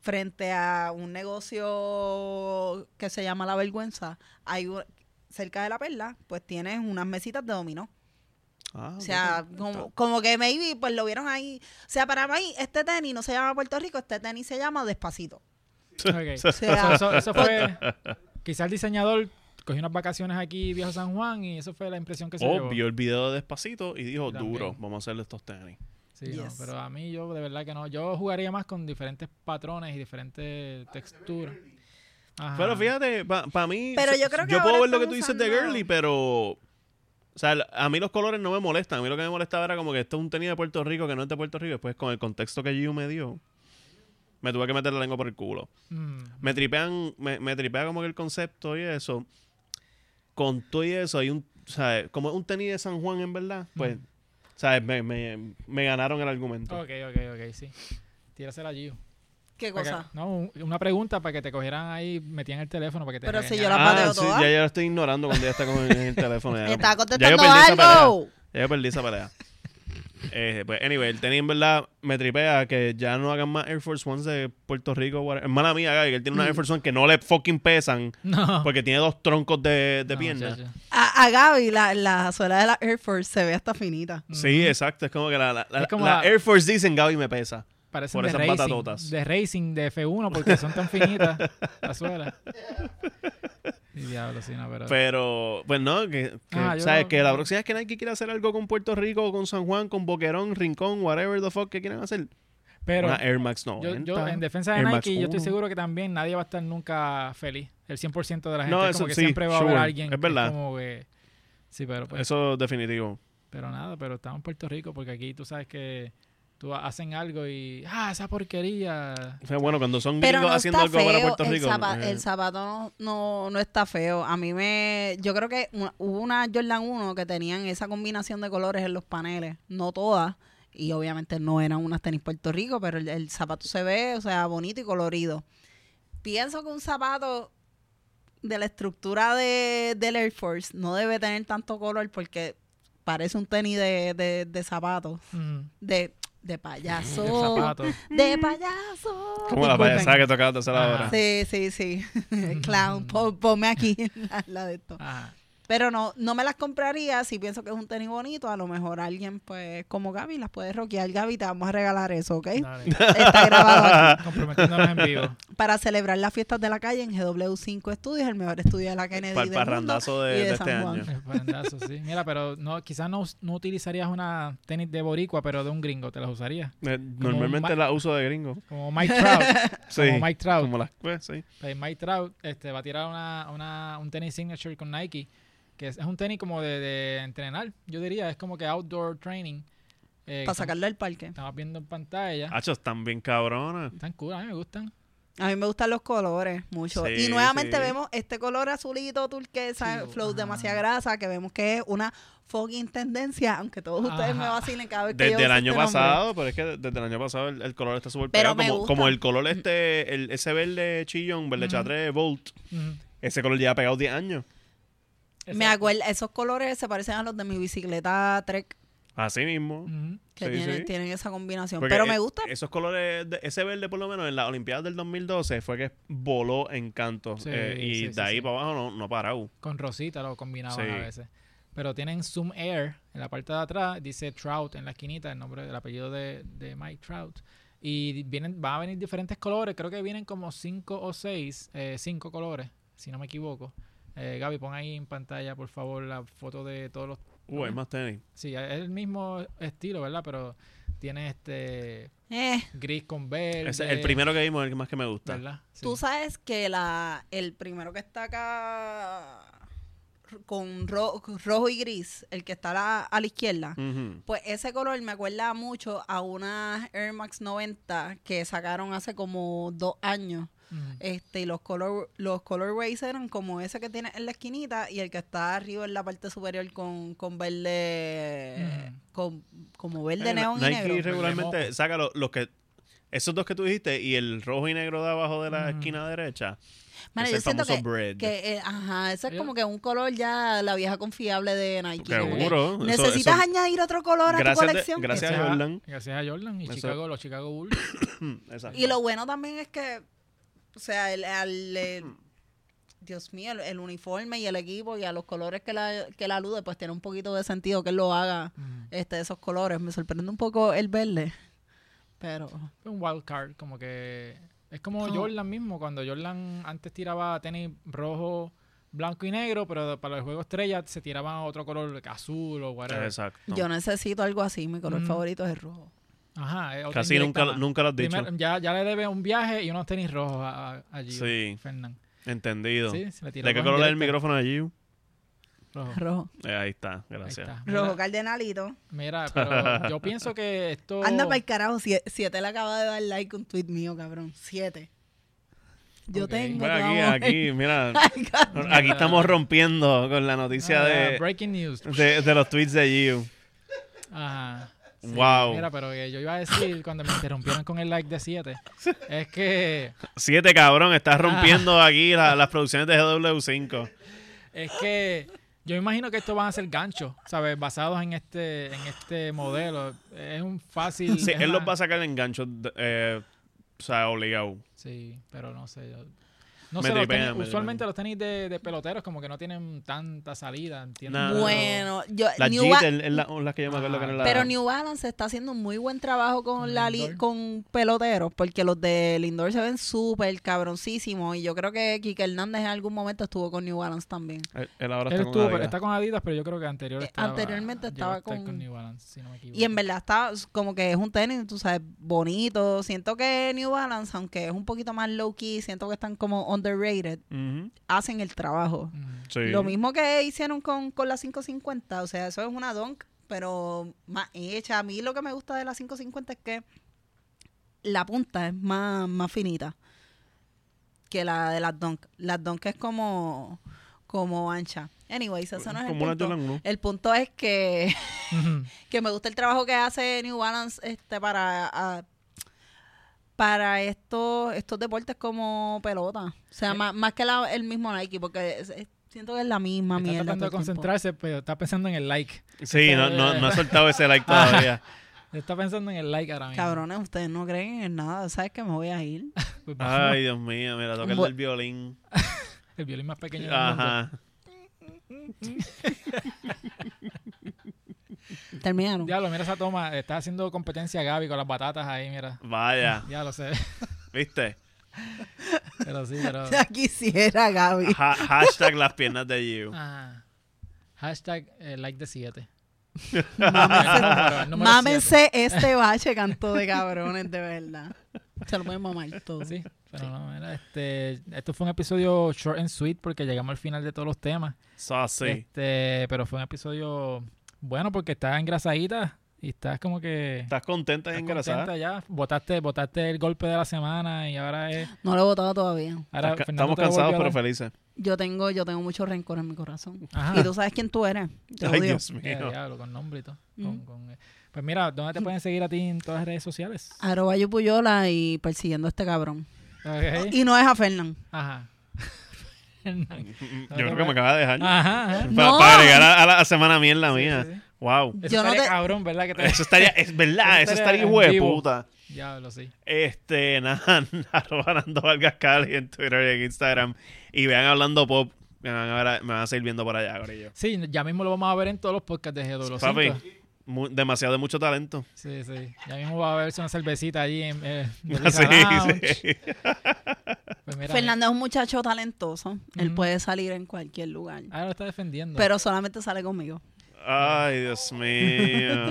frente a un negocio que se llama La Vergüenza, hay cerca de la perla, pues tienes unas mesitas de dominó. Ah, O sea, como, como que maybe pues lo vieron ahí. O sea, para mí este tenis no se llama Puerto Rico, este tenis se llama Despacito. Ok. (laughs) O sea, Eso, eso fue. (laughs) Quizás el diseñador cogió unas vacaciones aquí, viejo San Juan, y eso fue la impresión que se O llevó. vio el video de Despacito y dijo, También. duro, vamos a hacerle estos tenis. Sí, no, pero a mí yo de verdad que no. Yo jugaría más con diferentes patrones y diferentes texturas. Ajá. Pero fíjate, para mí... Pero yo creo que Yo puedo ver lo que tú dices de Girly, pero... O sea, a mí los colores no me molestan. A mí lo que me molestaba era como que esto es un tenis de Puerto Rico que no es de Puerto Rico. Después, con el contexto que Giu me dio, me tuve que meter la lengua por el culo. Mm, Me tripean, me, me tripea como que el concepto y eso. Con todo y eso, hay un, ¿sabes? Como es un tenis de San Juan, en verdad, pues, Mm. ¿sabes? Me, me, me ganaron el argumento. ok, ok, ok, sí. Tírasela allí. ¿Qué Para que- cosa? no, un- una pregunta para que te cogieran ahí, metían el teléfono para que te Pero si regañaran. yo la Ah, pateo sí, toda. ya yo la estoy ignorando cuando ella está con el, en el (laughs) teléfono. ya. Estaba Ya contestando yo perdí esa pelea. algo. Ya yo perdí esa pelea. Eh, pues, anyway, el tenis en verdad me tripea que ya no hagan más Air Force Ones de Puerto Rico. whatever. Hermana mía, Gaby, que él tiene una. Air Force One que no le fucking pesan (laughs) No. porque tiene dos troncos de, de No, pierna. A, a Gaby, la, la suela de la Air Force se ve hasta finita. Sí, exacto. Es como que la, la, la- Es como la la- Air Force dicen Gaby me pesa. Parecen Por de esas racing, batatotas. de racing, de F1, porque son tan finitas (laughs) las suelas. Y diablo, sí, no, pero... Pero, pues no, que, que, Ah, ¿sabes? Que la próxima vez que Nike quiera hacer algo con Puerto Rico, con San Juan, con Boquerón, Rincón, whatever the fuck que quieran hacer. pero una Air Max 90. yo, yo, en defensa de Air Nike, yo estoy 1. seguro que también nadie va a estar nunca feliz. El 100% de la gente. No, es eso como que sí, siempre va a haber sure, alguien. es que verdad. como que- sí, pero pues, Eso definitivo. pero nada, pero estamos en Puerto Rico porque aquí tú sabes que tú hacen algo y... ¡Ah, esa porquería! O sea, bueno, cuando son Pero gringos no haciendo algo para. Puerto El, Rico. zapa- eh, el zapato no, no, no está feo. A mí me... Yo creo que una- hubo una Jordan 1 que tenían esa combinación de colores en los paneles. No todas. Y obviamente no eran unas tenis Puerto Rico, pero el, el zapato se ve, o sea, bonito y colorido. Pienso que un zapato de la estructura de, del Air Force no debe tener tanto color porque parece un tenis de, de, de zapatos. Mm, De, de payaso. De payaso. como la payasada que tocaba tercera Ajá. hora. Sí, sí, sí. (laughs) Clown, pon- ponme aquí la, (laughs) la de esto. Ajá. Pero no, no me las compraría si pienso que es un tenis bonito. A lo mejor alguien, pues, como Gaby, las puede rockear. Gaby, te vamos a regalar eso, ¿ok? Dale. Está grabado aquí. (laughs) Comprometiéndonos en vivo. Para celebrar las fiestas de la calle en GW5 Studios, el mejor estudio de la Kennedy Para el del mundo parrandazo de, y de de este San Juan. año. El parendazo, sí. Mira, pero no, quizás no, no utilizarías una tenis de boricua, pero de un gringo. ¿Te las usarías? Eh, Normalmente ma- la uso de gringo. Como Mike Trout. (laughs) Sí, Como Mike Trout. Como las, pues, sí. Pues Mike Trout este, va a tirar una, una, un tenis signature con Nike, que es, es un tenis como de, de entrenar, yo diría, es como que outdoor training. eh, Para que sacarlo del parque. Estamos viendo en pantalla. Hacho, están bien cabronas. Están cool, a mí me gustan. A mí me gustan los colores mucho. Sí, y nuevamente sí. vemos este color azulito turquesa, Sí, flow ajá. demasiada grasa, que vemos que es una fucking tendencia, aunque todos ustedes me Ajá. vacilen cada vez que yo Desde el año este nombre. pasado, pero es que desde el año pasado el, el color está súper pegado. Como, como el color este, el, ese verde chillón, verde Ujú. chatre, Volt. Ujú. Ese color lleva pegado 10 años. Me acuerdo, esos colores se parecen a los de mi bicicleta Trek, Así mismo. Que Sí, tienen, sí. tienen esa combinación. Porque Pero e- me gusta. Esos colores, de- ese verde por lo menos en las Olimpiadas del 2012 fue que voló en canto. Sí, eh, y sí, de sí, ahí sí. para abajo no, no ha parado. Con rosita lo combinaban Sí. a veces. Pero tienen Zoom Air en la parte de atrás, dice Trout en la esquinita, el nombre, el apellido de, de Mike Trout. Y vienen, van a venir diferentes colores, creo que vienen como cinco o seis, eh, cinco colores, si no me equivoco. Eh, Gaby, pon ahí en pantalla, por favor, la foto de todos los... Uh, hay más tenis. Sí, es el mismo estilo, ¿verdad? Pero tiene este Eh, gris con verde. Ese- el primero que vimos es el que más que me gusta. ¿verdad? Sí. Tú sabes que la, el primero que está acá con ro- rojo y gris, el que está a la, a la izquierda, pues ese color me acuerda mucho a unas Air Max 90 que sacaron hace como dos años. Este, y los color, los colorways eran como ese que tiene en la esquinita y el que está arriba en la parte superior con, con verde, con, como verde Eh, neón y Nike negro. regularmente saca lo- los que... Esos dos que tú dijiste y el rojo y negro de abajo de la esquina derecha. Mano, es yo el siento famoso que, bread. que, eh, ajá, ese es como que un color ya la vieja confiable de Nike. Seguro. Necesitas eso- añadir otro color a tu de- colección. gracias a Jordan. Gracias a Jordan y Eso- Chicago, los Chicago Bulls. (coughs) Y lo bueno también es que, o sea, el, al- el- Dios mío, el, el uniforme y el equipo y a los colores que la, que la alude, pues tiene un poquito de sentido que él lo haga, Mm. este, esos colores. Me sorprende un poco el verde, pero... Fue un wild card, como que es como Oh. Jordan mismo, cuando Jordan antes tiraba tenis rojo, blanco y negro, pero para el juego estrella se tiraba otro color azul o whatever. Exacto. Yo necesito algo así, mi color Mm. favorito es el rojo. Ajá, otra Casi nunca, nunca lo has dicho. Primero, ya, ya le debe un viaje y unos tenis rojos a, a, a Gio Sí. Fernán. Entendido. Sí, se le tiró ¿De qué color es el micrófono allí? Rojo. Rojo. Eh, ahí está, Ahí gracias. está. Rojo cardenalito. mira, (laughs) pero yo pienso que esto... Anda para el carajo, sie- siete le acaba de dar like a un tweet mío, cabrón. Siete. Yo tengo Bueno, aquí, mira. (laughs) Aquí estamos rompiendo con la noticia Ah, de, Breaking news. de, de los tweets de Giu. Ajá. Sí, Wow. Mira, pero que yo iba a decir cuando me interrumpieron con el like de 7, es que Siete, cabrón. Estás Ah. rompiendo aquí la- las producciones de GW5. es que yo imagino que estos van a ser ganchos, ¿sabes? Basados en este en este modelo. Es un fácil Sí, él los va a sacar en ganchos, eh, o sea, obligado. Sí, pero no sé. yo- No Me sé, los tenis- me usualmente los tenis de, de peloteros como que no tienen tanta salida, ¿entiendes? Bueno, yo, Las New Jeet es la, que yo me acuerdo que las... pero New Balance está haciendo un muy buen trabajo con la li- con peloteros, porque los de Lindor se ven súper cabroncísimos. Y yo creo que Kike Hernández en algún momento estuvo con New Balance también. Él, él ahora Él está con estuvo, Adidas. está con Adidas, pero yo creo que anterior Eh, estaba, anteriormente estaba con- New Balance, si no me equivoco. Y en verdad está como que es un tenis, tú sabes, bonito. Siento que New Balance, aunque es un poquito más low key, siento que están como underrated, hacen el trabajo. Mm. Sí. Lo mismo que hicieron con, con la 550, o sea, eso es una donk, pero más hecha. A mí lo que me gusta de la 550 es que la punta es más, más finita que la de las donk. Las donk es como, como ancha. Anyways, eso no es el punto. Jordan 1. El punto es que, (laughs) que me gusta el trabajo que hace New Balance este para a- para estos estos deportes como pelota. O sea, más, más que la- el mismo Nike, porque es- es- siento que es la misma Está mierda. tratando de el tiempo. concentrarse, pero está pensando en el like. Sí, no, no, no ha soltado ese like (laughs) todavía. Está pensando en el like ahora mismo. Cabrones, ustedes no creen en nada. ¿Sabes que me voy a ir? (laughs) Pues. Ay, Dios mío, mira, toca el del violín. (laughs) El violín más pequeño del mundo. (laughs) Terminaron. Diablo, mira esa toma. Está haciendo competencia Gaby con las batatas ahí, mira. Vaya, Ya lo sé. (laughs) ¿viste? Pero sí, pero... (laughs) Ya quisiera, Gaby. Ha- hashtag las piernas de Giu. Ajá. Hashtag eh, like de 7. Mámense, mámense este bache canto de cabrones, de verdad. Se lo pueden mamar todo. Sí, pero no, mira, este, esto fue un episodio short and sweet porque llegamos al final de todos los temas. Saucy. Este, pero fue un episodio bueno porque estás engrasadita y estás como que ¿Estás contenta y estás engrasada? contenta ya. Botaste, botaste el golpe de la semana y ahora es. No lo he votado todavía. Ahora Estás ca- Fernando Estamos te cansados pero felices. Yo tengo, yo tengo mucho rencor en mi corazón. Ajá. Y tú sabes quién tú eres. Te Ay, odio. Dios Eh, mío. diablo, con nombre y todo. Mm. Con- con, eh, pues mira, ¿dónde te pueden seguir a ti en todas las redes sociales? Arroba Yupuyola y persiguiendo a este cabrón. Y no es a Fernán. Ajá. (laughs) Yo creo que me acaba de dejar. Ajá, ajá. Para No. agregar a, a la semana mierda Sí, mía. sí, sí. Wow. Eso Yo no estaría te- cabrón, ¿verdad? Que te... Eso estaría, es verdad, Eso estaría hijo de puta. Diablo, sí. Este, (laughs) nada, arroba Nando Vargas Cali en Twitter y en Instagram. Y vean hablando pop. Me van a, ver- me van a seguir viendo por allá, Corillo. Sí, ya mismo lo vamos a ver en todos los podcasts de GW5. Papi, mu- demasiado de mucho talento. Sí, sí. Ya mismo va a verse una cervecita allí en eh, (laughs) Sí, sí. (laughs) Pues mira, Fernando es un muchacho talentoso. Él puede salir en cualquier lugar. Ahora lo está defendiendo. Pero solamente sale conmigo. Ay, Dios mío,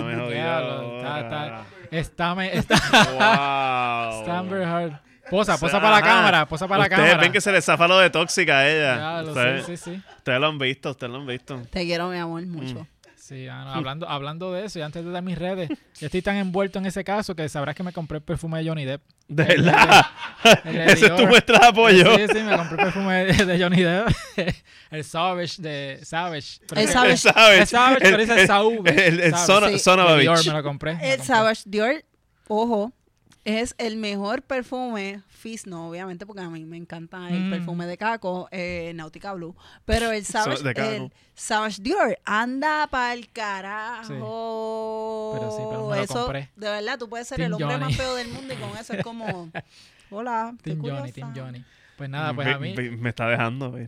me (laughs) jodió. Está, está, está, me- está, Wow. está Amber Heard. Posa, posa para la Ajá. cámara, posa para Ustedes la cámara. ven que se le zafa lo de tóxica a ella. Diablo, ustedes, sí, sí, sí. ustedes lo han visto, ustedes lo han visto. Te quiero, mi amor, mucho. Sí, ah, no, hablando, hablando de eso, y antes de dar mis redes, yo estoy tan envuelto en ese caso que sabrás que me compré el perfume de Johnny Depp. De El- verdad. el de (laughs) Ese es tu muestra de apoyo. Sí, sí, me compré el perfume de, de Johnny Depp. (laughs) el Savage de Savage. El Savage. El Savage. El Savage, pero dice el- Savage. El, el Savage. son, Sí. son of a Dior bitch. me lo compré. me lo El compré. Savage Dior, ojo, es el mejor perfume, Fizz no, obviamente, porque a mí me encanta el Mm. perfume de Caco, eh, Nautica Blue. Pero el Savage, de Caco. el Savage Dior, anda pa'l carajo. Pero sí, pero lo eso, compré. De verdad, tú puedes ser Team el hombre Johnny. más feo del mundo y con eso es como, (laughs) hola, Team Johnny. Team Johnny. Pues nada, pues me, a mí, me- me está dejando. (laughs)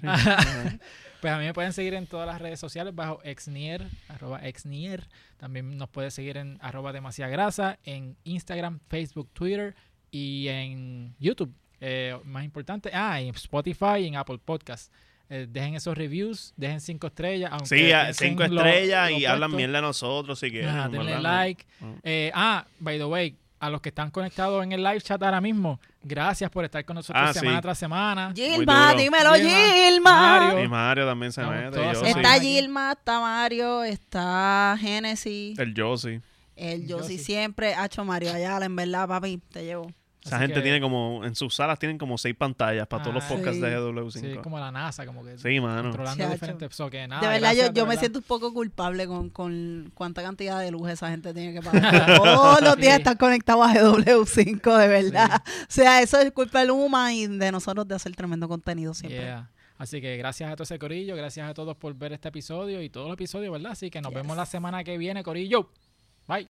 pues a mí me pueden seguir en todas las redes sociales bajo exnier, arroba exnier. También nos puede seguir en arroba demasiada grasa, en Instagram, Facebook, Twitter y en YouTube. Eh, más importante, ah, en Spotify y en Apple Podcast. Eh, dejen esos reviews, dejen cinco estrellas. Aunque Sí, a- piensen cinco estrellas lo y hablan bien de nosotros si quieren. Ajá, denle ¿verdad? like. Ah. Eh, ah, by the way, a los que están conectados en el live chat ahora mismo, gracias por estar con nosotros Ah, semana sí. tras semana. Gilma, dímelo, Gilma, Gilma. Mario. Y Mario también se mete. Yo sí. Está. Gilma, está Mario, está Genesis, El Josie. el Yossi. siempre, Hacho Mario Ayala, en verdad, papi, te llevo. Esa Así gente que- tiene como, en sus salas tienen como seis pantallas para todos los Ah, podcasts sí. de GW5. Sí, como la NASA, como que Sí, mano. controlando diferentes. so que nada, de verdad, gracias, yo, de yo me verdad. siento un poco culpable con, con cuánta cantidad de luz esa gente tiene que pagar. (laughs) Todos los días Sí. están conectados a GW5, de verdad. O sea, eso es culpa de Luma y de nosotros de hacer tremendo contenido siempre. Yeah. Así que gracias a todo ese corillo, gracias a todos por ver este episodio y todos los episodios, ¿verdad? Así que nos Yes. vemos la semana que viene, corillo. Bye.